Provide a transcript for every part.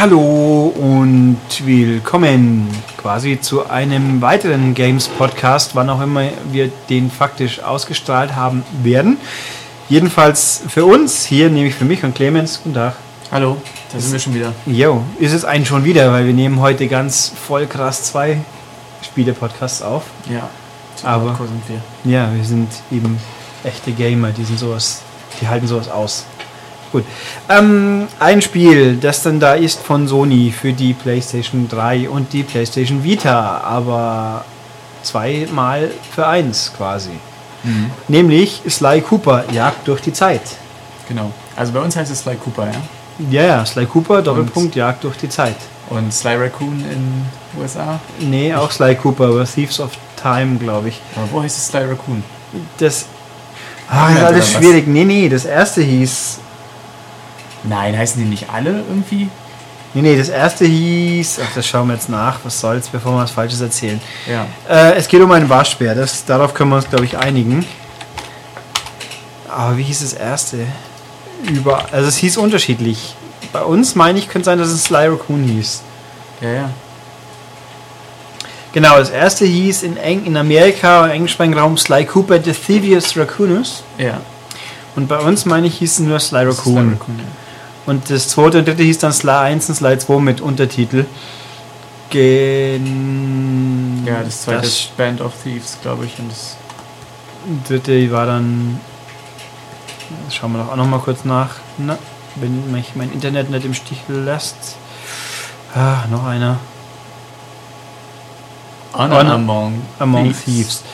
Hallo und willkommen quasi zu einem weiteren Games Podcast, wann auch immer wir den faktisch ausgestrahlt haben werden. Jedenfalls für uns hier, nämlich für mich und Clemens. Guten Tag. Hallo, da sind wir schon wieder. Jo, ist es einen schon wieder, weil wir nehmen heute ganz voll krass zwei Spiele-Podcasts auf. Ja, Aber- sind wir. Ja, wir sind eben echte Gamer, die sind sowas, die halten sowas aus. Gut. Ähm, ein Spiel, das dann da ist von Sony für die PlayStation 3 und die PlayStation Vita, aber zweimal für eins quasi. Mhm. Nämlich Sly Cooper, Jagd durch die Zeit. Genau. Also bei uns heißt es Sly Cooper, ja? Ja, ja, Sly Cooper, Doppelpunkt, Jagd durch die Zeit. Und Sly Raccoon in USA. Nee, auch Sly Cooper, aber Thieves of Time, glaube ich. Aber wo heißt es Sly Raccoon? Das, ah, das ist alles schwierig. Nee, nee, das erste hieß Nein, heißen die nicht alle irgendwie? Nee, nee, das erste hieß, ach, das schauen wir jetzt nach, was soll's, bevor wir was Falsches erzählen. Ja. Äh, es geht um einen Waschbär, das, darauf können wir uns, glaube ich, einigen. Aber wie hieß das erste? Über, also es hieß unterschiedlich. Bei uns, meine ich, könnte sein, dass es Sly Raccoon hieß. Ja, ja. Genau, das erste hieß in, Eng in Amerika, im englischsprachigen Raum, Sly Cooper the Thievius Raccoonus. Ja. Und bei uns, meine ich, hieß es nur Sly ist Sly Raccoon. Raccoon, ja. Und das zweite und dritte hieß dann Sly 1 und Sly 2 mit Untertitel. Gen Ja, das zweite das ist Band of Thieves, glaube ich. Und das dritte war dann. Das schauen wir doch auch noch mal kurz nach. Na, wenn mich mein Internet nicht im Stich lässt. Ah, noch einer. Honor Among, Among Thieves.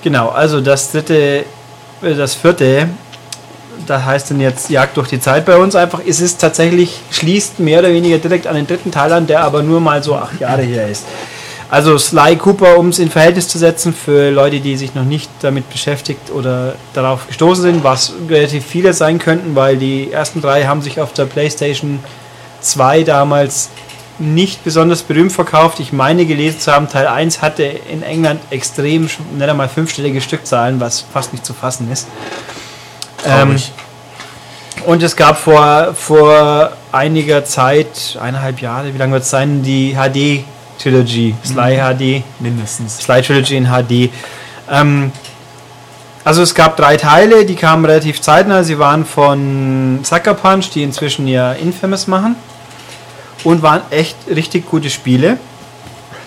Genau, also das dritte, äh, das vierte, da heißt dann jetzt Jagd durch die Zeit bei uns einfach. Es ist tatsächlich, schließt mehr oder weniger direkt an den dritten Teil an, der aber nur mal so acht Jahre her ist. Also Sly Cooper, um es in Verhältnis zu setzen für Leute, die sich noch nicht damit beschäftigt oder darauf gestoßen sind, was relativ viele sein könnten, weil die ersten drei haben sich auf der PlayStation 2 damals nicht besonders berühmt verkauft. Ich meine gelesen zu haben, Teil 1 hatte in England extrem, nicht einmal fünfstellige Stückzahlen, was fast nicht zu fassen ist. Ähm, und es gab vor, vor einiger Zeit, eineinhalb Jahre, wie lange wird es sein, die HD-Trilogy, Sly HD, Mindestens. Sly Trilogy in HD. Ähm, also es gab drei Teile, die kamen relativ zeitnah. Sie waren von Sucker Punch, die inzwischen ja Infamous machen. Und waren echt richtig gute Spiele.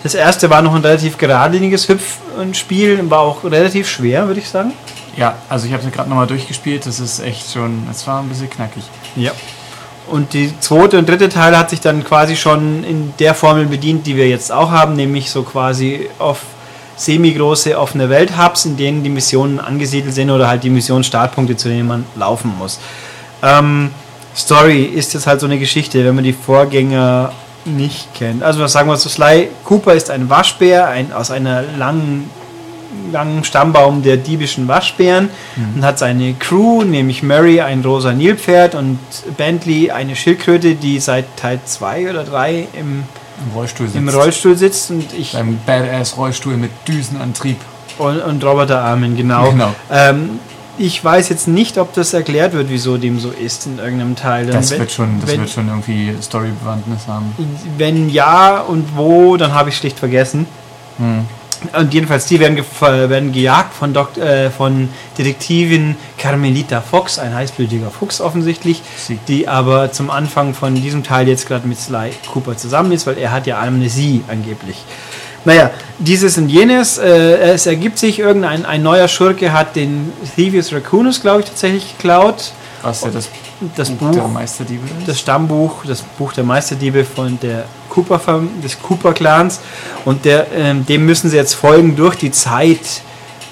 Das erste war noch ein relativ geradliniges Hüpfspiel, war auch relativ schwer, würde ich sagen. Ja, also ich habe es gerade nochmal durchgespielt. Das ist echt schon, es war ein bisschen knackig. Ja. Und die zweite und dritte Teil hat sich dann quasi schon in der Formel bedient, die wir jetzt auch haben, nämlich so quasi auf semi-große offene Welt-Hubs, in denen die Missionen angesiedelt sind oder halt die Missionsstartpunkte, zu denen man laufen muss. Ähm, Story ist jetzt halt so eine Geschichte, wenn man die Vorgänger nicht kennt. Also was sagen wir so, Sly Cooper ist ein Waschbär ein, aus einer langen langen Stammbaum der diebischen Waschbären und hat seine Crew, nämlich Murray, ein rosa Nilpferd und Bentley, eine Schildkröte, die seit Teil 2 oder 3 im, Im Rollstuhl sitzt. im Rollstuhl sitzt und ich Beim Badass-Rollstuhl mit Düsenantrieb. und, und Roboterarmen, genau. Genau. Ähm, ich weiß jetzt nicht, ob das erklärt wird, wieso dem so ist in irgendeinem Teil. Und Das, wenn, wird schon, das wenn, wird schon irgendwie Storybewandtnis haben. wenn ja und wo, dann habe ich schlicht vergessen. Hm. Und jedenfalls, die werden, ge- werden gejagt von, Dok äh, von Detektivin Carmelita Fox, ein heißblütiger Fuchs offensichtlich, Sie- die aber zum Anfang von diesem Teil jetzt gerade mit Sly Cooper zusammen ist, weil er hat ja Amnesie angeblich. Naja, dieses und jenes, äh, es ergibt sich, irgendein ein neuer Schurke hat den Thievius Raccoonus, glaube ich, tatsächlich geklaut. Was ja das, Das Buch der Meisterdiebe ist. das Stammbuch, das Buch der Meisterdiebe von der Cooper des Cooper Clans und der, ähm, dem müssen sie jetzt folgen durch die Zeit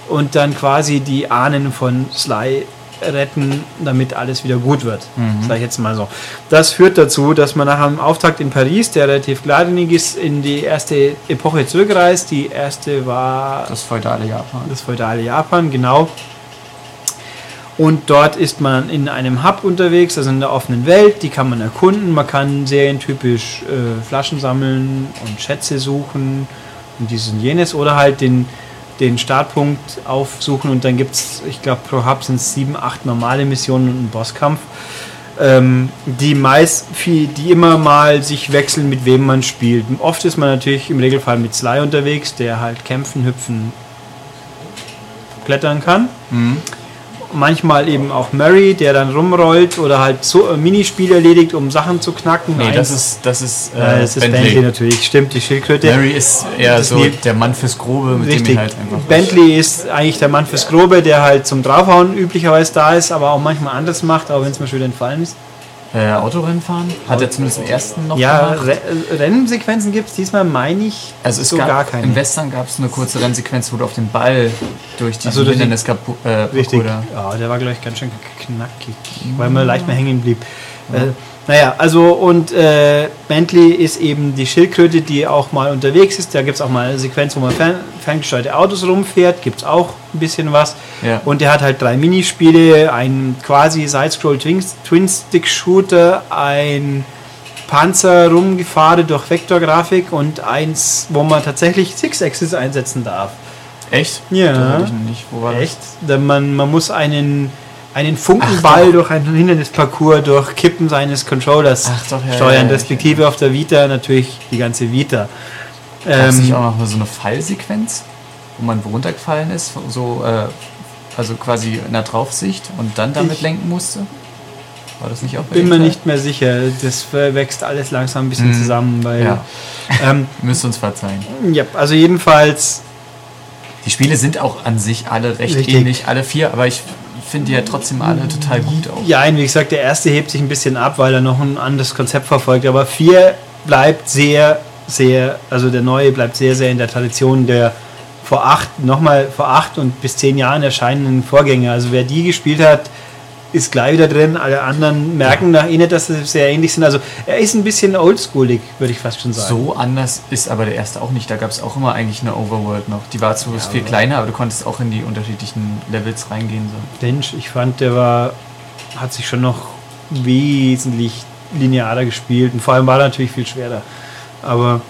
und dann quasi die Ahnen von Sly retten, damit alles wieder gut wird. Mhm. Sag ich jetzt mal so. Das führt dazu, dass man nach einem Auftakt in Paris, der relativ geradlinig ist, in die erste Epoche zurückreist. Die erste war das feudale Japan. das feudale Japan, genau. Und dort ist man in einem Hub unterwegs, also in der offenen Welt, die kann man erkunden. Man kann serientypisch äh, Flaschen sammeln und Schätze suchen und dies und jenes oder halt den, den Startpunkt aufsuchen und dann gibt es, ich glaube, pro Hub sind es sieben, acht normale Missionen und einen Bosskampf. ähm, die meist die immer mal sich wechseln, mit wem man spielt. Oft ist man natürlich im Regelfall mit Sly unterwegs, der halt kämpfen, hüpfen, klettern kann. Mhm. Manchmal eben auch Mary, der dann rumrollt oder halt so äh, Minispiele erledigt, um Sachen zu knacken. Nee, das ist, das ist, äh, äh, das ist Bentley. Bentley. natürlich, stimmt, die Schildkröte. Mary ist eher Das so nie- der Mann fürs Grobe, mit dem Richtig. ich halt einfach. Bentley ist eigentlich der Mann fürs Grobe, der halt zum Draufhauen üblicherweise da ist, aber auch manchmal anders macht, auch wenn es schon wieder entfallen ist. Äh, Autorennen fahren? Hat er zumindest im ersten noch Ja, gemacht? Re Rennsequenzen gibt es diesmal, meine ich, Also es so gab, gar keine. im Western gab es eine kurze Rennsequenz, wo du auf den Ball durch die- Hindernis kapu- äh, Richtig. Ja, der war, glaube ich, ganz schön knackig, weil man leicht mehr hängen blieb. Äh, naja, also und äh, Bentley ist eben die Schildkröte, die auch mal unterwegs ist. Da gibt es auch mal eine Sequenz, wo man fern, ferngesteuerte Autos rumfährt. Gibt es auch ein bisschen was. Ja. Und der hat halt drei Minispiele, ein quasi Sidescroll Twin-Stick-Shooter, ein Panzer rumgefahren durch Vektorgrafik und eins, wo man tatsächlich Six-Axis einsetzen darf. Echt? Ja. Das hatte ich noch nicht. Wo war das? Echt? Denn man, man muss einen, einen Funkenball durch einen Hindernisparcours durch Kippen seines Controllers Ach doch, ja, steuern, ja, ja, respektive auf der Vita natürlich die ganze Vita. Gab es nicht Ähm, auch noch so eine Fallsequenz, wo man runtergefallen ist, so äh, also quasi in der Draufsicht und dann damit Ich- lenken musste? War das nicht auch bin mir nicht mehr sicher. Das wächst alles langsam ein bisschen Mhm. zusammen, weil Ja, ähm, müsst uns verzeihen. ja, also jedenfalls Die Spiele sind auch an sich alle recht Richtig. ähnlich, alle vier, aber ich finde die ja trotzdem alle total gut auch. Ja, wie gesagt, der erste hebt sich ein bisschen ab, weil er noch ein anderes Konzept verfolgt. Aber 4 bleibt sehr, sehr, also der neue bleibt sehr, sehr in der Tradition der vor acht, nochmal vor acht und bis zehn Jahren erscheinenden Vorgänger. Also wer die gespielt hat, ist gleich wieder drin. Alle anderen merken nach nicht, dass sie sehr ähnlich sind. Also er ist ein bisschen oldschoolig, würde ich fast schon sagen. So anders ist aber der erste auch nicht. Da gab es auch immer eigentlich eine Overworld noch. Die war zwar viel kleiner, aber du konntest auch in die unterschiedlichen Levels reingehen. So. Mensch, ich fand, der war, hat sich schon noch wesentlich linearer gespielt und vor allem war er natürlich viel schwerer. Aber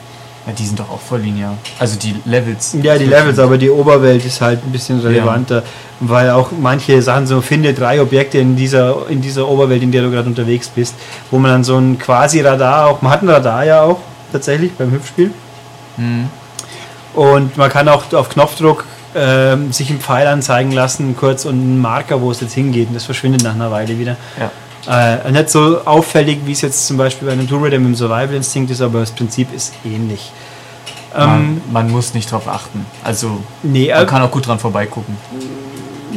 Ja, die sind doch auch voll linear. Also die Levels. Ja, die Levels, aber die Oberwelt ist halt ein bisschen relevanter, weil auch manche Sachen so, finde drei Objekte in dieser, in dieser Oberwelt, in der du gerade unterwegs bist, wo man dann so ein quasi Radar auch, man hat ein Radar ja auch tatsächlich beim Hüpfspiel Mhm. und man kann auch auf Knopfdruck ähm, sich einen Pfeil anzeigen lassen, kurz und einen Marker, wo es jetzt hingeht und das verschwindet nach einer Weile wieder. Ja. Äh, nicht so auffällig, wie es jetzt zum Beispiel bei einem Tomb Raider mit dem Survival Instinct ist, aber das Prinzip ist ähnlich. Ähm, Man, man muss nicht drauf achten. Also nee, man äh, kann auch gut dran vorbeigucken.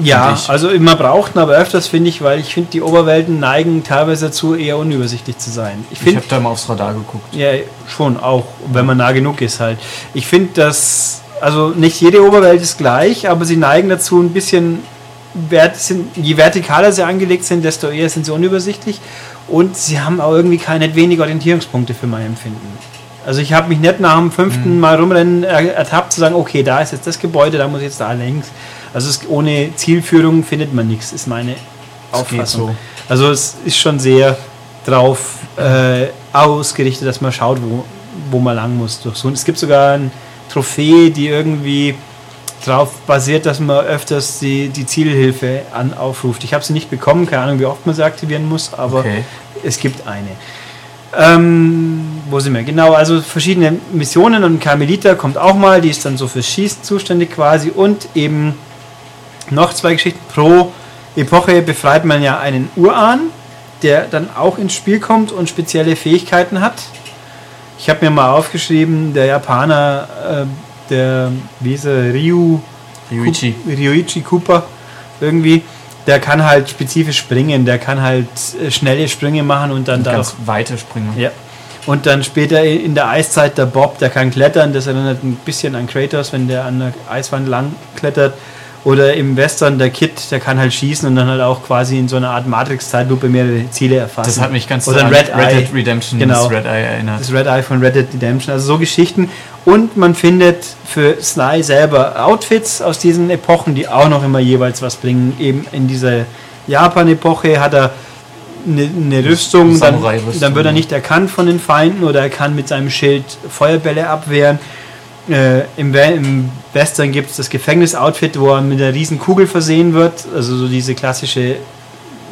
Ja, also man braucht ihn aber öfters, finde ich, weil ich finde, die Oberwelten neigen teilweise dazu, eher unübersichtlich zu sein. Ich Ich habe da mal aufs Radar geguckt. ja, schon auch, wenn man nah genug ist halt. Ich finde, dass, also nicht jede Oberwelt ist gleich, aber sie neigen dazu ein bisschen, sind, je vertikaler sie angelegt sind, desto eher sind sie unübersichtlich und sie haben auch irgendwie keine wenig Orientierungspunkte für mein Empfinden. Also ich habe mich nicht nach dem fünften Mal rumrennen er- ertappt zu sagen, okay, da ist jetzt das Gebäude, da muss ich jetzt da längs. Also es, ohne Zielführung findet man nichts, ist meine Das Auffassung. so. Also es ist schon sehr drauf äh, ausgerichtet, dass man schaut, wo, wo man lang muss. Durch so, es gibt sogar ein Trophäe, die irgendwie darauf basiert, dass man öfters die, die Zielhilfe an, aufruft. Ich habe sie nicht bekommen, keine Ahnung, wie oft man sie aktivieren muss, aber Okay. es gibt eine. Ähm, wo sind wir? Genau, also verschiedene Missionen und Carmelita kommt auch mal, die ist dann so fürs Schießen zuständig quasi und eben noch zwei Geschichten. Pro Epoche befreit man ja einen Urahn, der dann auch ins Spiel kommt und spezielle Fähigkeiten hat. Ich habe mir mal aufgeschrieben, der Japaner, äh, der, wie ist er, Ryu, Ryuichi. Ryuichi Cooper irgendwie, der kann halt spezifisch springen, der kann halt äh, schnelle Sprünge machen und dann da Ganz weite Sprünge. ja. Und dann später in der Eiszeit der Bob, der kann klettern, das erinnert ein bisschen an Kratos, wenn der an der Eiswand lang klettert. Oder im Western der Kid, der kann halt schießen und dann halt auch quasi in so einer Art Matrix-Zeitlupe mehrere Ziele erfassen. Das hat mich ganz Oder an Red Eye. Dead Redemption Genau. das Red Eye erinnert. Das Red Eye von Red Dead Redemption. Also so Geschichten. Und man findet für Sly selber Outfits aus diesen Epochen, die auch noch immer jeweils was bringen. Eben in dieser Japan-Epoche hat er eine, eine Rüstung, dann, dann wird er nicht erkannt von den Feinden oder er kann mit seinem Schild Feuerbälle abwehren. Äh, im, Im Western gibt es das Gefängnis-Outfit, wo er mit einer riesen Kugel versehen wird. Also so diese klassische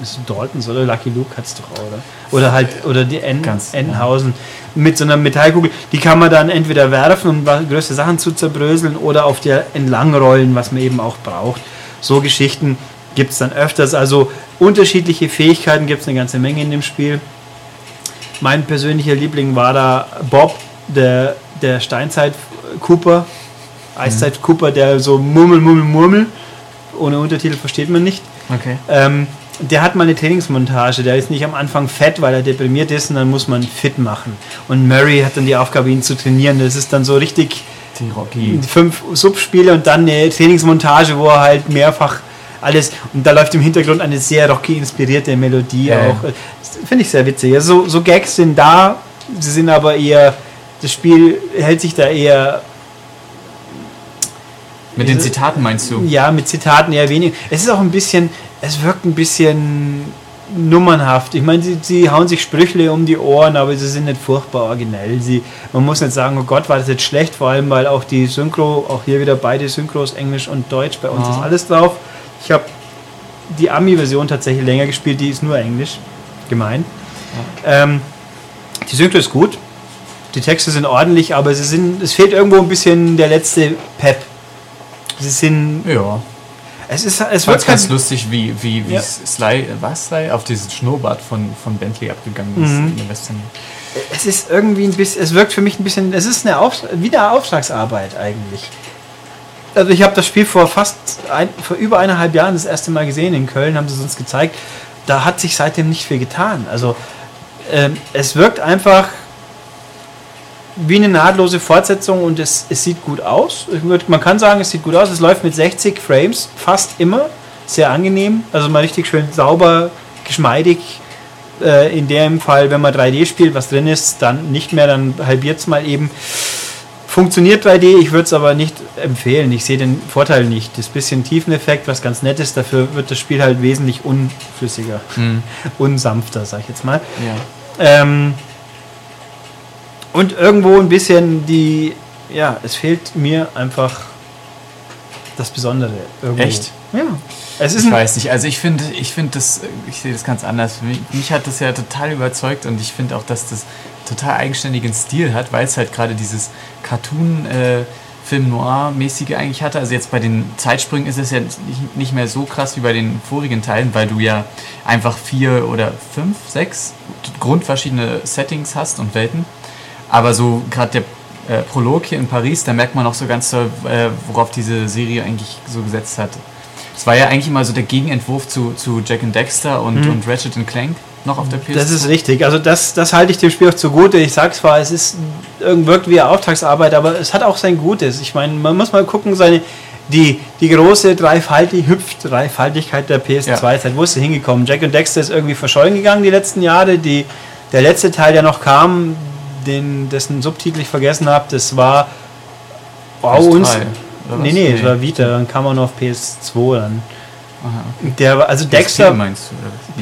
ist Daltons oder Lucky Luke hat es doch auch, oder? Oder halt, oder die en, Ganz, Entenhausen mit so einer Metallkugel. Die kann man dann entweder werfen, um größere Sachen zu zerbröseln, oder auf der entlangrollen, was man eben auch braucht. So Geschichten gibt es dann öfters. Also unterschiedliche Fähigkeiten gibt es eine ganze Menge in dem Spiel. Mein persönlicher Liebling war da Bob, der, der Steinzeit-Cooper, Eiszeit-Cooper, der so Murmel, Murmel, Murmel, ohne Untertitel versteht man nicht. Okay. Ähm, der hat mal eine Trainingsmontage, der ist nicht am Anfang fett, weil er deprimiert ist und dann muss man fit machen. Und Murray hat dann die Aufgabe, ihn zu trainieren. Das ist dann so richtig Die Rocky. fünf Subspiele und dann eine Trainingsmontage, wo er halt mehrfach alles und da läuft im Hintergrund eine sehr rocky inspirierte Melodie Ja, ja. auch. Finde ich sehr witzig. Also, so Gags sind da, sie sind aber eher, das Spiel hält sich da eher Mit den Zitaten meinst du? ja, mit Zitaten eher wenig. Es ist auch ein bisschen, es wirkt ein bisschen nummernhaft. Ich meine, sie, sie hauen sich Sprüchle um die Ohren, aber sie sind nicht furchtbar originell. Sie, man muss nicht sagen, oh Gott, war das jetzt schlecht, vor allem, weil auch die Synchro, auch hier wieder beide Synchros, Englisch und Deutsch, bei uns Ja. ist alles drauf. Ich habe die Ami-Version tatsächlich länger gespielt, die ist nur Englisch. Gemein. Ähm, die Synchro ist gut. Die Texte sind ordentlich, aber sie sind, es fehlt irgendwo ein bisschen der letzte Pep. Sie sind Ja. es ist, es wird war ganz lustig, wie, wie, wie Ja. Sly, was Sly, auf dieses Schnurrbart von, von Bentley abgegangen ist Mhm. in der Western. es ist irgendwie ein bisschen, es wirkt für mich ein bisschen, es ist eine Auf, wieder Auftragsarbeit eigentlich. Also ich habe das Spiel vor fast, ein, vor über eineinhalb Jahren das erste Mal gesehen in Köln, haben sie es uns gezeigt. Da hat sich seitdem nicht viel getan. Also ähm, es wirkt einfach wie eine nahtlose Fortsetzung und es, es sieht gut aus. Würd, man kann sagen, es sieht gut aus. Es läuft mit 60 Frames, fast immer. Sehr angenehm. Also mal richtig schön sauber, geschmeidig. Äh, in dem Fall, wenn man 3D spielt, was drin ist, dann nicht mehr, dann halbiert es mal eben. Funktioniert 3D, ich würde es aber nicht empfehlen. Ich sehe den Vorteil nicht. Das bisschen Tiefeneffekt, was ganz nett ist, dafür wird das Spiel halt wesentlich unflüssiger, Hm. unsanfter, sag ich jetzt mal. Ja. Ähm, und irgendwo ein bisschen die, ja, es fehlt mir einfach das Besondere. Irgendwo. Echt? Ja. Es ist Ich weiß nicht, also ich finde, ich finde das, ich sehe das ganz anders. Mich, mich hat das ja total überzeugt und ich finde auch, dass das total eigenständigen Stil hat, weil es halt gerade dieses Cartoon äh, Film Noir-mäßige eigentlich hatte. Also jetzt bei den Zeitsprüngen ist es ja nicht, nicht mehr so krass wie bei den vorigen Teilen, weil du ja einfach vier oder fünf, sechs grundverschiedene Settings hast und Welten. Aber so gerade der äh, Prolog hier in Paris, da merkt man auch so ganz toll, äh, worauf diese Serie eigentlich so gesetzt hat. Es war ja eigentlich immer so der Gegenentwurf zu, zu Jack and Dexter und, und Ratchet and Clank noch auf der PS2. das ist richtig. Also das, das halte ich dem Spiel auch zugute. Ich sag's zwar, es ist wirkt wie Auftragsarbeit, aber es hat auch sein Gutes. Ich meine, man muss mal gucken, seine die, die große Dreifaltig, Hüpf-Dreifaltigkeit der PS2-Zeit, wo ist sie hingekommen? Jack und Dexter ist irgendwie verschollen gegangen die letzten Jahre. Die, der letzte Teil, der noch kam, den, dessen Subtitel ich vergessen habe, das war wow, PS3, uns. Nee, nee, es war Vita, dann kam er noch auf PS2 dann. Aha, okay. Der war, also PSP Dexter. meinst du?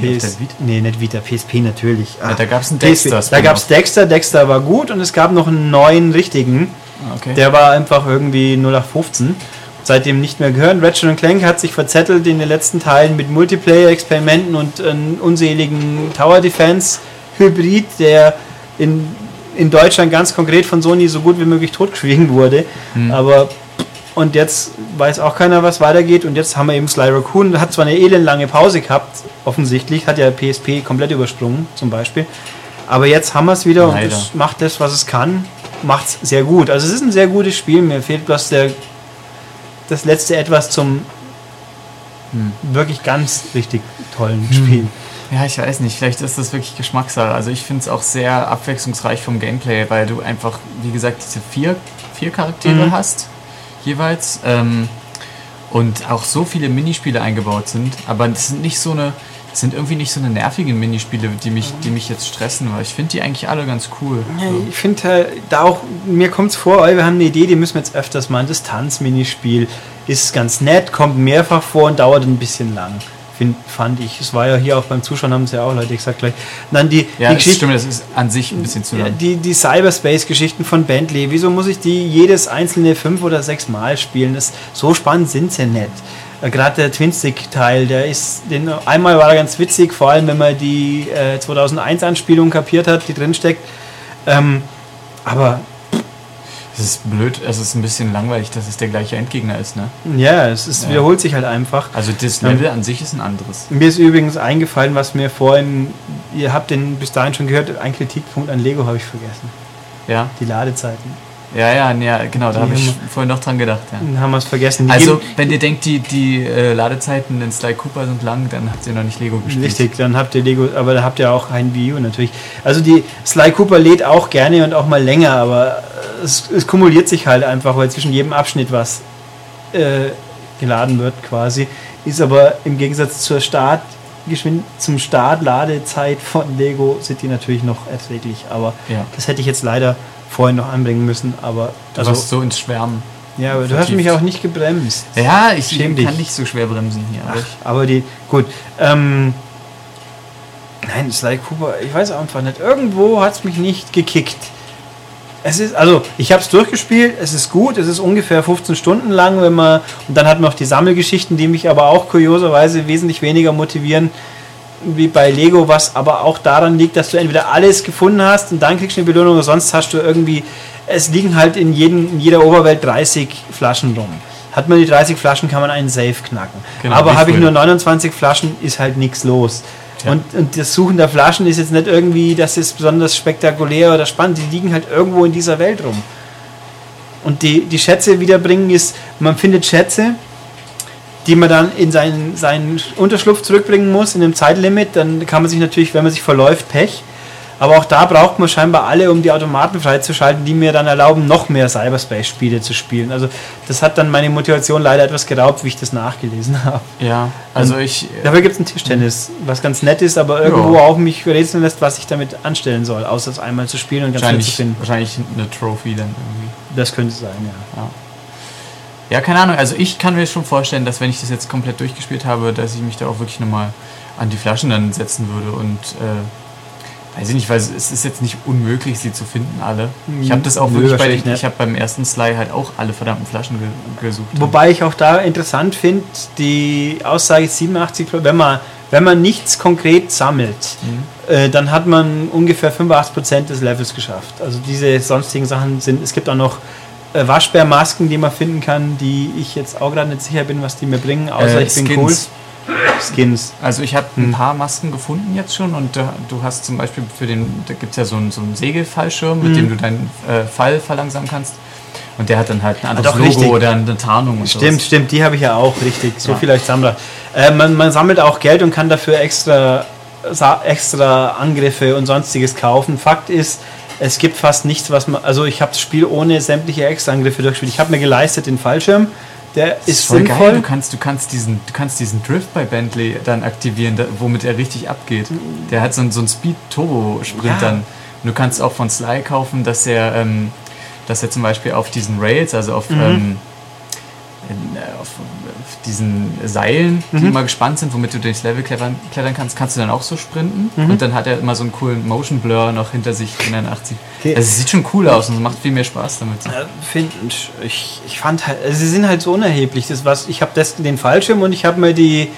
Oder PS, Vita? nee, nicht Vita, PSP natürlich. Ja, Ah, da gab es einen PSP. Dexter. Da Spin-off. gab es Dexter, Dexter war gut und es gab noch einen neuen richtigen. Ah, Okay. Der war einfach irgendwie 0815. Seitdem nicht mehr gehört. Ratchet Clank hat sich verzettelt in den letzten Teilen mit Multiplayer-Experimenten und einem unseligen Tower Defense-Hybrid, der in, in Deutschland ganz konkret von Sony so gut wie möglich totgeschwiegen wurde. Hm. Aber und jetzt weiß auch keiner, was weitergeht. Und jetzt haben wir eben Sly Raccoon. Hat zwar eine elendlange Pause gehabt, offensichtlich. Hat ja PSP komplett übersprungen, zum Beispiel. Aber jetzt haben wir es wieder und Leider. es macht das, was es kann. Macht es sehr gut. Also es ist ein sehr gutes Spiel. Mir fehlt bloß der, das letzte etwas zum Hm. wirklich ganz richtig tollen Spiel. Ja, ich weiß nicht, vielleicht ist das wirklich Geschmackssache. Also ich finde es auch sehr abwechslungsreich vom Gameplay, weil du einfach, wie gesagt, diese vier, vier Charaktere Mhm. hast, jeweils. Ähm, und auch so viele Minispiele eingebaut sind, aber das sind nicht so eine, das sind irgendwie nicht so eine nervigen Minispiele, die mich, die mich jetzt stressen, weil ich finde die eigentlich alle ganz cool. Ja, ich finde halt, da auch, mir kommt es vor, wir haben eine Idee, die müssen wir jetzt öfters mal. Das Tanzminispiel ist ganz nett, kommt mehrfach vor und dauert ein bisschen lang. Find, fand ich. Es war ja hier auch beim Zuschauen, haben es ja auch Leute gesagt gleich. Dann die, Ja, die das stimmt, das ist an sich ein bisschen zu lang. die, die Cyberspace-Geschichten von Bentley, wieso muss ich die jedes einzelne fünf oder sechs Mal spielen? Das, so spannend sind sie nicht. Äh, Gerade der Twin-Stick-Teil, der ist, den, einmal war er ganz witzig, vor allem wenn man die äh, 2001-Anspielung kapiert hat, die drinsteckt. Ähm, aber Es ist blöd, es ist ein bisschen langweilig, dass es der gleiche Endgegner ist, ne? ja, es ist, Ja. wiederholt sich halt einfach. Also das Ja. Level an sich ist ein anderes. Mir ist übrigens eingefallen, was mir vorhin, ihr habt den bis dahin schon gehört, ein Kritikpunkt an Lego habe ich vergessen. Ja, Die Ladezeiten. Ja, ja, ja genau, da Die habe ich vorhin noch dran gedacht, ja. Dann haben wir es vergessen. Die Also, wenn ihr denkt, die, die äh, Ladezeiten in Sly Cooper sind lang, dann habt ihr noch nicht Lego gespielt. Richtig, dann habt ihr Lego, aber da habt ihr auch ein Wii U natürlich. Also die Sly Cooper lädt auch gerne und auch mal länger, aber es, es kumuliert sich halt einfach, weil zwischen jedem Abschnitt was äh, geladen wird quasi. Ist aber im Gegensatz zur Start zum Start Ladezeit von Lego City natürlich noch erträglich, aber Ja. das hätte ich jetzt leider vorhin noch anbringen müssen, aber Du also, warst so ins Schwärmen. ja, aber du hast vertieft. mich auch nicht gebremst. Ja, ich Schäm kann dich. nicht so schwer bremsen hier. Aber Ach, aber die, gut. Ähm, nein, Sly Cooper, ich weiß einfach nicht. Irgendwo hat es mich nicht gekickt. Es ist, also, ich habe es durchgespielt, es ist gut, es ist ungefähr 15 Stunden lang, wenn man, und dann hat man noch die Sammelgeschichten, die mich aber auch kurioserweise wesentlich weniger motivieren wie bei Lego, was aber auch daran liegt, dass du entweder alles gefunden hast und dann kriegst du eine Belohnung, oder sonst hast du irgendwie, es liegen halt in, jedem, in jeder Oberwelt 30 Flaschen rum. Hat man die 30 Flaschen, kann man einen Safe knacken. Genau, aber habe ich nur 29 Flaschen, ist halt nichts los. Ja. Und, und das Suchen der Flaschen ist jetzt nicht irgendwie, das ist besonders spektakulär oder spannend, die liegen halt irgendwo in dieser Welt rum. Und die, die Schätze wiederbringen ist, man findet Schätze, die man dann in seinen, seinen Unterschlupf zurückbringen muss, in einem Zeitlimit. Dann kann man sich natürlich, wenn man sich verläuft, Pech. Aber auch da braucht man scheinbar alle, um die Automaten freizuschalten, die mir dann erlauben, noch mehr Cyberspace-Spiele zu spielen. Also das hat dann meine Motivation leider etwas geraubt, wie ich das nachgelesen habe. ja, also ich. Dafür gibt es ein Tischtennis, was ganz nett ist, aber irgendwo Ja. auch mich rätseln lässt, was ich damit anstellen soll, außer es einmal zu spielen und ganz schnell zu Wahrscheinlich, finden. wahrscheinlich eine Trophy dann irgendwie. Das könnte sein, ja. Ja. Ja, keine Ahnung. Also ich kann mir schon vorstellen, dass wenn ich das jetzt komplett durchgespielt habe, dass ich mich da auch wirklich nochmal an die Flaschen dann setzen würde und äh, weiß ich nicht, weil es ist jetzt nicht unmöglich, sie zu finden alle. Ich habe das auch Nö, wirklich bei nicht. ich habe beim ersten Sly halt auch alle verdammten Flaschen ge gesucht. Wobei ich auch da interessant finde, die Aussage 87, wenn man, wenn man nichts konkret sammelt, Mhm. äh, dann hat man ungefähr 85% des Levels geschafft. Also diese sonstigen Sachen sind, es gibt auch noch äh, Waschbärmasken, die man finden kann, die ich jetzt auch gerade nicht sicher bin, was die mir bringen, außer Äh, ich bin Skins. cool. Skins. Also ich habe ein Hm. paar Masken gefunden jetzt schon und du, du hast zum Beispiel für den, da gibt es ja so einen, so einen Segelfallschirm, mit Mhm. dem du deinen äh, Fall verlangsamen kannst. Und der hat dann halt ein anderes doch, Logo richtig. oder eine Tarnung und Stimmt, sowas. stimmt, die habe ich ja auch, richtig. So Ja. viel als Sammler. Äh, man, man sammelt auch Geld und kann dafür extra, extra Angriffe und sonstiges kaufen. Fakt ist, es gibt fast nichts, was man. Also, ich habe das Spiel ohne sämtliche extra Angriffe durchgespielt. Ich habe mir geleistet den Fallschirm. Der Das ist voll sinnvoll. Geil. Du kannst, du, kannst diesen, du kannst diesen Drift bei Bentley dann aktivieren, da, womit er richtig abgeht. Der hat so einen, so einen Speed-Turbo-Sprint Ja. dann. Und du kannst auch von Sly kaufen, dass er, ähm, dass er zum Beispiel auf diesen Rails, also auf, Mhm. ähm, äh, auf diesen Seilen, die Mhm. immer gespannt sind, womit du durchs Level klettern, klettern kannst, kannst du dann auch so sprinten. Mhm. Und dann hat er immer so einen coolen Motion Blur noch hinter sich in den 80. Okay. Also es sieht schon cool aus und es macht viel mehr Spaß damit. Äh, find, ich, ich fand halt, also sie sind halt so unerheblich. Das was, ich habe den Fallschirm und ich habe mir die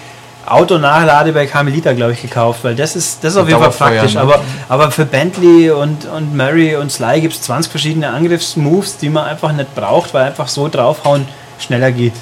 Autonachlade bei Carmelita, glaube ich, gekauft, weil das ist, das ist auf jeden Fall praktisch. ne? Aber, aber für Bentley und, und Mary und Sly gibt es 20 verschiedene Angriffsmoves, die man einfach nicht braucht, weil einfach so draufhauen schneller geht.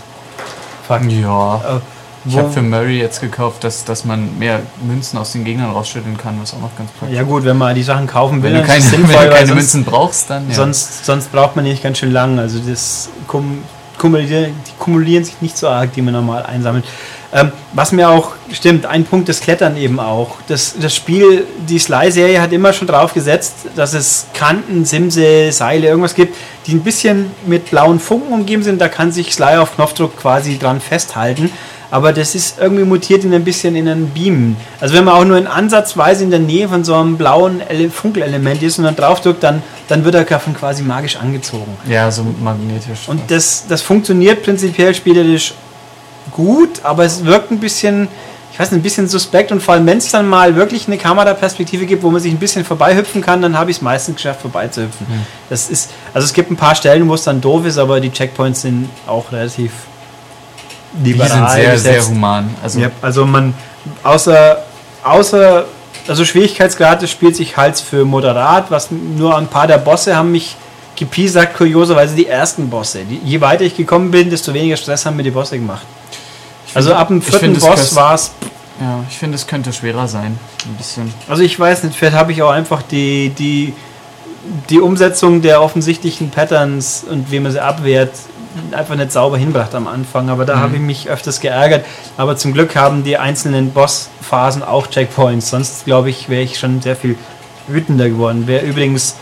Fakt. Ja. Äh, Ich habe für Murray jetzt gekauft, dass, dass man mehr Münzen aus den Gegnern rausschütteln kann, was auch noch ganz praktisch ja gut, wenn man die Sachen kaufen will, Wenn du keine, ist es wenn sinnvoll, du keine sonst, Münzen brauchst, dann ja. sonst, sonst braucht man nicht ganz schön lang. Also das kum, kumulieren, die kumulieren sich nicht so arg, die man normal einsammelt. Ähm, was mir auch stimmt, ein Punkt, das Klettern eben auch. Das, das Spiel, die Sly-Serie hat immer schon drauf gesetzt, dass es Kanten, Simse, Seile, irgendwas gibt, die ein bisschen mit blauen Funken umgeben sind. Da kann sich Sly auf Knopfdruck quasi dran festhalten. Aber das ist irgendwie mutiert in ein bisschen in einen Beam. Also wenn man auch nur in ansatzweise in der Nähe von so einem blauen Ele Funkelelement ist und dann draufdrückt, dann, dann wird er davon quasi magisch angezogen. ja, so magnetisch. Und das, das funktioniert prinzipiell spielerisch gut, aber es wirkt ein bisschen, ich weiß nicht, ein bisschen suspekt und vor allem, wenn es dann mal wirklich eine Kameraperspektive gibt, wo man sich ein bisschen vorbeihüpfen kann, dann habe ich es meistens geschafft, vorbeizuhüpfen. Hm. Das ist, also es gibt ein paar Stellen, wo es dann doof ist, aber die Checkpoints sind auch relativ liberal Die sind sehr, sehr human. Also, Ja, also man, außer, außer, also Schwierigkeitsgrad des Spiels, ich halte es für moderat, was nur ein paar der Bosse haben mich gepiesackt, kurioserweise die ersten Bosse. Die, je weiter ich gekommen bin, desto weniger Stress haben mir die Bosse gemacht. Also ab dem ich vierten finde, es Boss könnte- war es, ja, ich finde, es könnte schwerer sein. Ein bisschen. also ich weiß nicht, vielleicht habe ich auch einfach die, die, die Umsetzung der offensichtlichen Patterns und wie man sie abwehrt, einfach nicht sauber hinbracht am Anfang, aber da Mhm. habe ich mich öfters geärgert. Aber zum Glück haben die einzelnen Bossphasen auch Checkpoints, sonst glaube ich, wäre ich schon sehr viel wütender geworden. Wer übrigens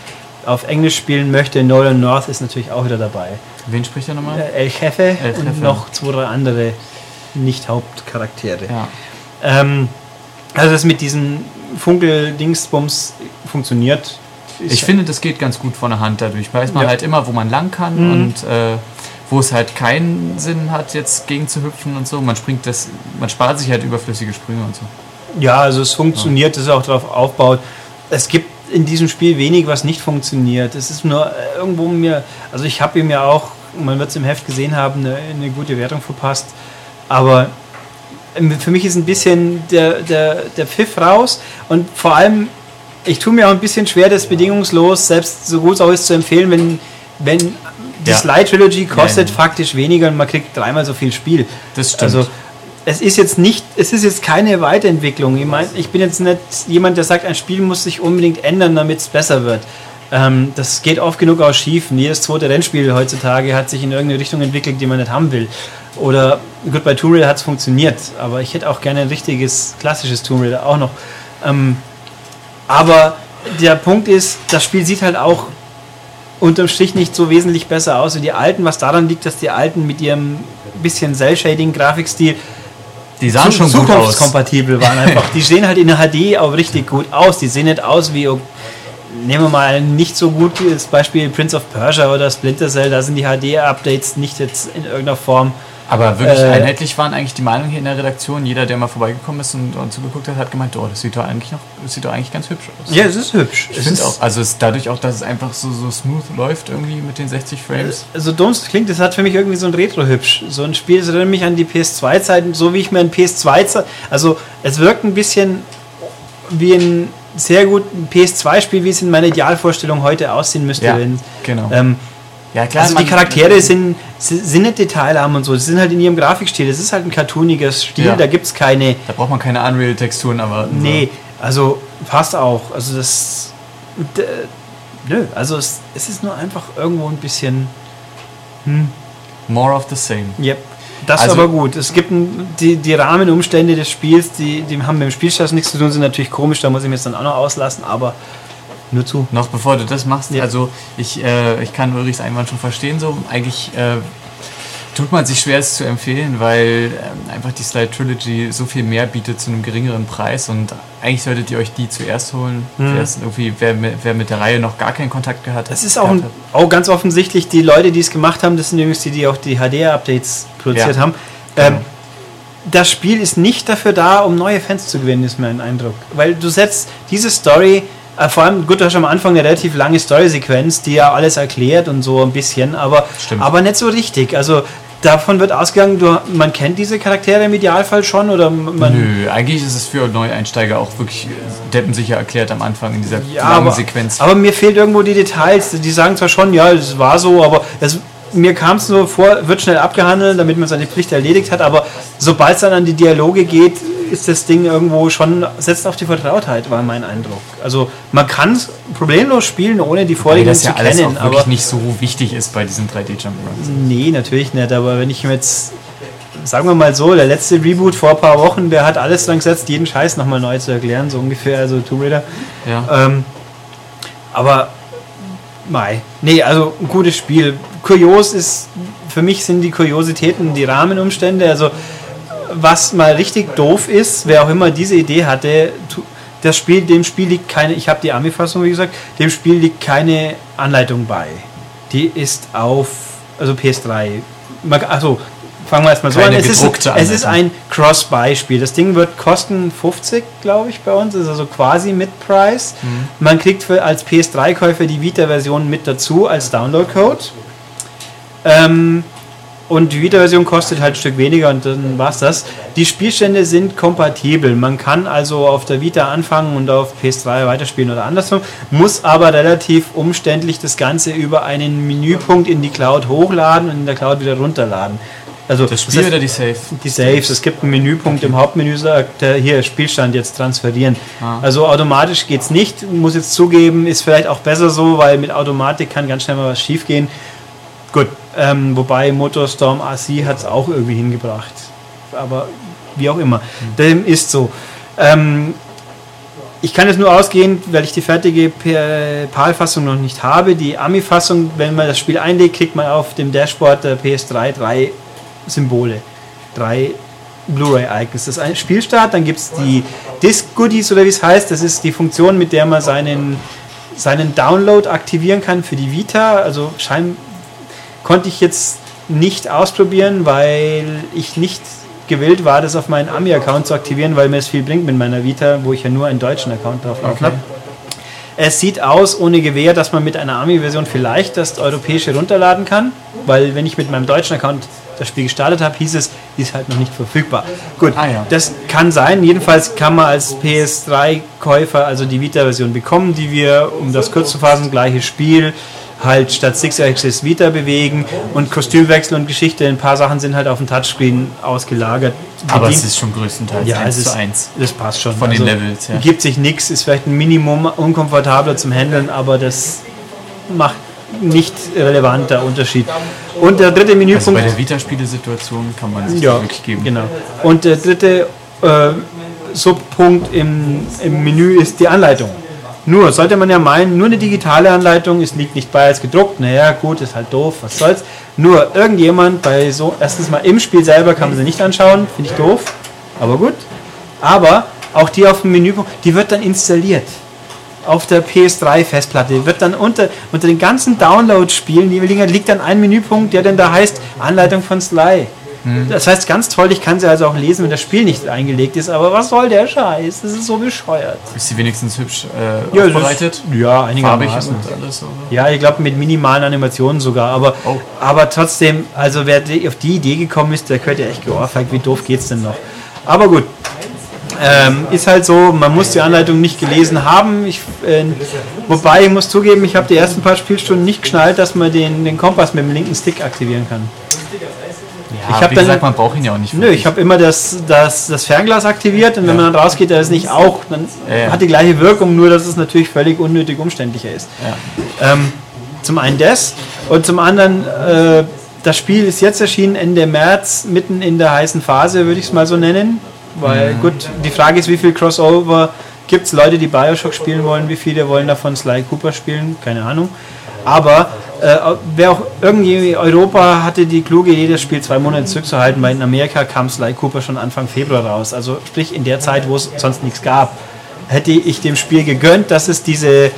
auf Englisch spielen möchte, Nolan North ist natürlich auch wieder dabei. Wen spricht er nochmal? Äh, El Jefe El und Jefe. noch zwei, drei andere Nicht-Hauptcharaktere. Ja. Ähm, also das mit diesen Funkel-Dingsbums funktioniert. Ist Ich finde, das geht ganz gut von der Hand dadurch. Weiß man Ja. halt immer, wo man lang kann Mhm. und äh, wo es halt keinen Sinn hat, jetzt gegen zu hüpfen und so. Man springt das, man spart sich halt überflüssige Sprünge und so. Ja, also es funktioniert, es ist auch darauf aufbaut. Es gibt in diesem Spiel wenig, was nicht funktioniert. Es ist nur äh, irgendwo mir, also ich habe ihm ja auch, man wird es im Heft gesehen haben, eine, eine gute Wertung verpasst. Aber ähm, für mich ist ein bisschen der, der, der Pfiff raus und vor allem, ich tue mir auch ein bisschen schwer, das bedingungslos, selbst so gut es auch ist, zu empfehlen, wenn, wenn die Ja. Sly Trilogy kostet ja. faktisch weniger und man kriegt dreimal so viel Spiel. Das stimmt. Also es ist jetzt nicht, es ist jetzt keine Weiterentwicklung. Ich meine, ich bin jetzt nicht jemand, der sagt, ein Spiel muss sich unbedingt ändern, damit es besser wird. Ähm, das geht oft genug auch schief. Jedes zweite Rennspiel heutzutage hat sich in irgendeine Richtung entwickelt, die man nicht haben will. Oder gut, bei Tomb Raider hat es funktioniert, aber ich hätte auch gerne ein richtiges, klassisches Tomb Raider auch noch. Ähm, aber der Punkt ist, das Spiel sieht halt auch unterm Strich nicht so wesentlich besser aus wie die alten, was daran liegt, dass die alten mit ihrem bisschen Cell-Shading-Grafikstil die sahen schon gut aus. zukunftskompatibel waren einfach. Die sehen halt in der HD auch richtig gut aus. Die sehen nicht aus wie, oh, nehmen wir mal ein nicht so gutes Beispiel Prince of Persia oder Splinter Cell, da sind die HD-Updates nicht jetzt in irgendeiner Form. Aber wirklich Äh, einheitlich waren eigentlich die Meinungen hier in der Redaktion. Jeder, der mal vorbeigekommen ist und, und zugeguckt hat, hat gemeint, oh, das sieht doch eigentlich noch, das sieht doch eigentlich ganz hübsch aus. Ja, es ist hübsch. Ich finde auch, also es, dadurch auch, dass es einfach so, so smooth läuft irgendwie mit den 60 Frames. so dumm es klingt, das hat für mich irgendwie so ein Retro-Hübsch. So ein Spiel, das erinnert mich an die PS2-Zeiten, so wie ich mir ein PS2 Also es wirkt ein bisschen wie ein sehr gut PS2-Spiel, wie es in meiner Idealvorstellung heute aussehen müsste. Ja, wenn, genau. ähm, ja, klar, also die Charaktere sind, sind nicht detailarm und so, sie sind halt in ihrem Grafikstil. Das ist halt ein cartooniges Stil, Ja. da gibt es keine. Da braucht man keine Unreal-Texturen erwarten. Nee, also passt auch. Also das. Nö, also es, es ist nur einfach irgendwo ein bisschen. Hm, So. More of the same. yep. Das Also- ist aber gut. Es gibt ein, die, die Rahmenumstände des Spiels, die, die haben mit dem Spielstand nichts zu tun, sind natürlich komisch, da muss ich mir jetzt dann auch noch auslassen, aber nur zu. Noch bevor du das machst, Ja. also ich, äh, ich kann Ulrichs Einwand schon verstehen, so eigentlich äh, tut man sich schwer, es zu empfehlen, weil ähm, einfach die Slide Trilogy so viel mehr bietet zu einem geringeren Preis und eigentlich solltet ihr euch die zuerst holen. Mhm. Irgendwie, wer, mit- wer mit der Reihe noch gar keinen Kontakt gehabt hat. Das ist auch, ein, auch ganz offensichtlich, die Leute, die es gemacht haben, das sind übrigens die, die auch die HD-Updates produziert Ja. haben. Genau. Ähm, das Spiel ist nicht dafür da, um neue Fans zu gewinnen, ist mein Eindruck. Weil du setzt diese Story, äh, vor allem, gut, du hast am Anfang eine relativ lange Story-Sequenz, die ja alles erklärt und so ein bisschen, aber, Stimmt. aber nicht so richtig. Also davon wird ausgegangen, du, man kennt diese Charaktere im Idealfall schon oder man. Nö, eigentlich ist es für Neueinsteiger auch wirklich äh, deppensicher erklärt am Anfang in dieser Ja, langen aber, Sequenz. aber mir fehlt irgendwo die Details. Die sagen zwar schon, ja, es war so, aber es, mir kam es nur vor, wird schnell abgehandelt, damit man seine Pflicht erledigt hat, aber sobald es dann an die Dialoge geht, ist das Ding irgendwo schon, setzt auf die Vertrautheit, war mein Eindruck. Also man kann es problemlos spielen, ohne die das zu ja alles kennen, auch wirklich aber nicht so wichtig ist bei diesen 3D-Jump'n'Runs. nee, natürlich nicht, aber wenn ich mir jetzt Sagen wir mal so, der letzte Reboot vor ein paar Wochen, der hat alles dran gesetzt, jeden Scheiß nochmal neu zu erklären, so ungefähr, also Tomb Raider. Ja. Ähm, aber Mai. Nee, also ein gutes Spiel. Kurios ist, für mich sind die Kuriositäten die Rahmenumstände. Also was mal richtig doof ist, wer auch immer diese Idee hatte, das Spiel, dem Spiel liegt keine, ich habe die Ami-Fassung wie gesagt, dem Spiel liegt keine Anleitung bei. Die ist auf, also PS3. Man- Achso, fangen wir erstmal so Keine an. Es ist, es ist ein Cross-Buy-Spiel. Das Ding wird kosten 50, glaube ich, bei uns. Ist also quasi mit Preis. Mhm. Man kriegt für, als PS3-Käufer die Vita-Version mit dazu als Download-Code. Ähm, und die Vita-Version kostet halt ein Stück weniger und dann war's das. Die Spielstände sind kompatibel. Man kann also auf der Vita anfangen und auf PS3 weiterspielen oder andersrum, muss aber relativ umständlich das Ganze über einen Menüpunkt in die Cloud hochladen und in der Cloud wieder runterladen. Also Das Spiel heißt, oder die Save? die Saves. Es gibt einen Menüpunkt im Hauptmenü, sagt der hier Spielstand jetzt transferieren. Ah. Also automatisch geht's nicht. Muss jetzt zugeben, ist vielleicht auch besser so, weil mit Automatik kann ganz schnell mal was schief gehen. Gut, ähm, wobei Motorstorm AC hat es auch irgendwie hingebracht. Aber wie auch immer. Dem ist so. Ähm, ich kann jetzt nur ausgehen, weil ich die fertige PAL-Fassung noch nicht habe. Die AMI-Fassung, wenn man das Spiel einlegt, kriegt man auf dem Dashboard der PS3 drei Symbole. Drei Blu-ray-Icons. Das ist ein Spielstart, dann gibt es die Disk-Goodies oder wie es heißt. Das ist die Funktion, mit der man seinen, seinen Download aktivieren kann für die Vita. Also schein konnte ich jetzt nicht ausprobieren, weil ich nicht gewillt war, das auf meinen Ami-Account zu aktivieren, weil mir es viel bringt mit meiner Vita, wo ich ja nur einen deutschen Account drauf Okay. habe. Es sieht aus, ohne Gewähr, dass man mit einer Ami-Version vielleicht das europäische runterladen kann, weil wenn ich mit meinem deutschen Account das Spiel gestartet habe, hieß es, die ist halt noch nicht verfügbar. Gut, Ah, ja. das kann sein. Jedenfalls kann man als PS3-Käufer also die Vita-Version bekommen, die wir, um das kurz zu fassen, gleiches Spiel, halt statt Six Axis Vita bewegen und Kostümwechsel und Geschichte. Ein paar Sachen sind halt auf dem Touchscreen ausgelagert. Aber Bedient- es ist schon größtenteils ja, 1 es zu ist, 1. Das passt schon. Also Von den Levels, ja. Gibt sich nichts, ist vielleicht ein Minimum unkomfortabler zum Handeln, aber das macht nicht relevant der Unterschied. Und der dritte Also Menüpunkt. bei der Vita-Spiele-Situation kann man sich ja, das wirklich geben. genau. Und der dritte äh, Subpunkt im, im Menü ist die Anleitung. Nur, sollte man ja meinen, nur eine digitale Anleitung, es liegt nicht bei als gedruckt, naja, gut, ist halt doof, was soll's. Nur irgendjemand bei so, erstens mal im Spiel selber kann man sie nicht anschauen, finde ich doof, aber gut. Aber auch die auf dem Menüpunkt, die wird dann installiert. Auf der PS3-Festplatte wird dann unter, unter den ganzen Download-Spielen, die liegen, liegt dann ein Menüpunkt, der dann da heißt Anleitung von Sly. Das heißt ganz toll, ich kann sie also auch lesen, wenn das Spiel nicht eingelegt ist, aber was soll der Scheiß? Das ist so bescheuert. Ist sie wenigstens hübsch äh, Ja, aufbereitet? Ist, ja, Farbig einigermaßen. und alles so. Ja, ich glaube mit minimalen Animationen sogar, aber, Oh. aber trotzdem, also wer auf die Idee gekommen ist, der gehört ja echt geohrfeigt, wie doof geht's denn noch? Aber gut, ähm, ist halt so, man muss die Anleitung nicht gelesen haben. Ich, äh, wobei ich muss zugeben, ich habe die ersten paar Spielstunden nicht geschnallt, dass man den, den Kompass mit dem linken Stick aktivieren kann. Ja, Ich hab wie dann- gesagt, man braucht ihn ja auch nicht. Nö, ich habe immer das, das, das Fernglas aktiviert und wenn man dann rausgeht, der ist nicht auch, dann Ja, ja. hat die gleiche Wirkung, nur dass es natürlich völlig unnötig umständlicher ist. Ja. Ähm, zum einen das und zum anderen, äh, das Spiel ist jetzt erschienen Ende März, mitten in der heißen Phase, würde ich es mal so nennen. Weil Mhm. gut, die Frage ist, wie viel Crossover gibt es Leute, die Bioshock spielen wollen, wie viele wollen davon Sly Cooper spielen, keine Ahnung. Aber äh, wer auch irgendwie Europa hatte die kluge Idee, das Spiel zwei Monate zurückzuhalten, weil in Amerika kam Sly Cooper schon Anfang Februar raus. Also sprich in der Zeit, wo es sonst nichts gab, hätte ich dem Spiel gegönnt, dass es diese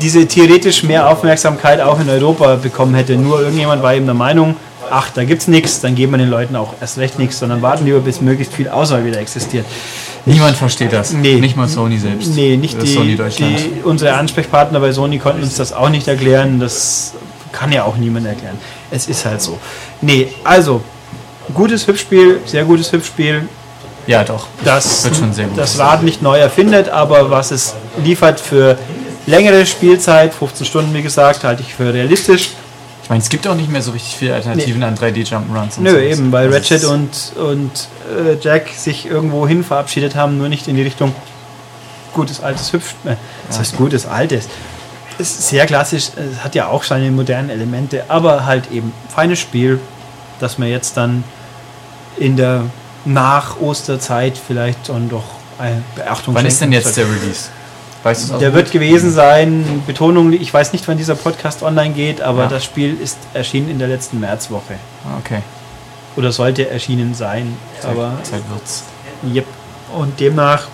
diese theoretisch mehr Aufmerksamkeit auch in Europa bekommen hätte. Nur irgendjemand war eben der Meinung, ach, da gibt's nichts, dann geben wir den Leuten auch erst recht nichts, sondern warten lieber, bis möglichst viel Auswahl wieder existiert. Niemand versteht das. Nee. Nicht mal Sony selbst. Nee, nicht die, Sony Deutschland. die unsere Ansprechpartner bei Sony konnten uns das auch nicht erklären. Das kann ja auch niemand erklären. Es ist halt so. Nee, also gutes Hübschspiel, sehr gutes Hübschspiel. ja, doch. Das, wird schon sehr gut. das Rad nicht neu erfindet, aber was es liefert für längere Spielzeit, 15 Stunden wie gesagt, halte ich für realistisch. Ich meine, es gibt auch nicht mehr so richtig viele Alternativen an 3D-Jump'n'Runs. und Nö, sowas. eben, weil Also Ratchet und, und äh, Jack sich irgendwo hin verabschiedet haben, nur nicht in die Richtung gutes altes Hübsch. Äh, das heißt gutes altes. Ist sehr klassisch, es hat ja auch seine modernen Elemente, aber halt eben feines Spiel, das man jetzt dann in der Nach-Osterzeit vielleicht dann doch eine Beachtung Wann ist denn jetzt der Release? Weißt du Der wird gewesen sein, Betonung, ich weiß nicht, wann dieser Podcast online geht, aber Ja. das Spiel ist erschienen in der letzten Märzwoche. Okay. Oder sollte erschienen sein. Aber Zeit wird's. Yep. Und demnach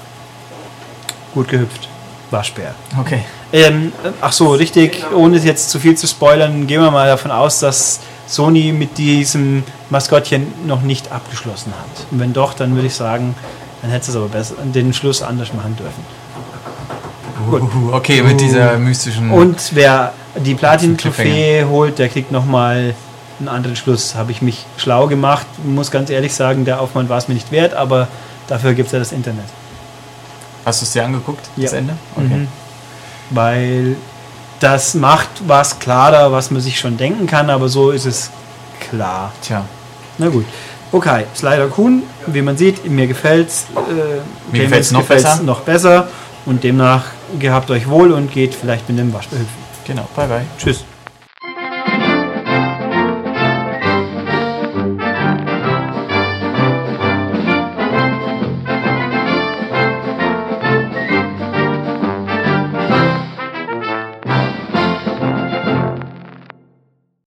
gut gehüpft. Waschbär. Okay. Ähm, ach so, richtig, ohne jetzt zu viel zu spoilern, gehen wir mal davon aus, dass Sony mit diesem Maskottchen noch nicht abgeschlossen hat. Und wenn doch, dann würde ich sagen, dann hätte es aber besser den Schluss anders machen dürfen. Gut. Uh, okay, mit dieser mystischen. Und wer die Platin-Trophäe holt, der kriegt nochmal einen anderen Schluss. Habe ich mich schlau gemacht, muss ganz ehrlich sagen, der Aufwand war es mir nicht wert, aber dafür gibt es ja das Internet. Hast du es dir angeguckt, das Ja. Ende? Mhm. Weil das macht was klarer, was man sich schon denken kann, aber so ist es klar. Tja, Na gut. Okay, Slider Kuhn, wie man sieht, mir gefällt's. Äh, Clemens gefällt's noch gefällt's besser. noch besser und demnach gehabt euch wohl und geht vielleicht mit dem Waschbehilfen. genau. Bye, bye. Tschüss.